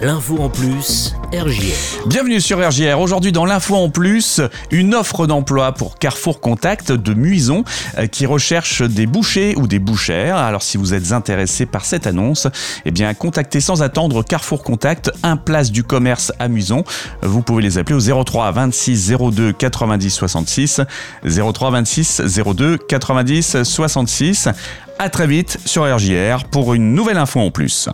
L'info en plus, RJR. Bienvenue sur RJR. Aujourd'hui dans l'info en plus, une offre d'emploi pour Carrefour Contact de Muison euh, qui recherche des bouchers ou des bouchères. Alors si vous êtes intéressé par cette annonce, eh bien contactez sans attendre Carrefour Contact, un place du commerce à Muison. Vous pouvez les appeler au 03 26 02 90 66 03 26 02 90 66. À très vite sur RJR pour une nouvelle info en plus.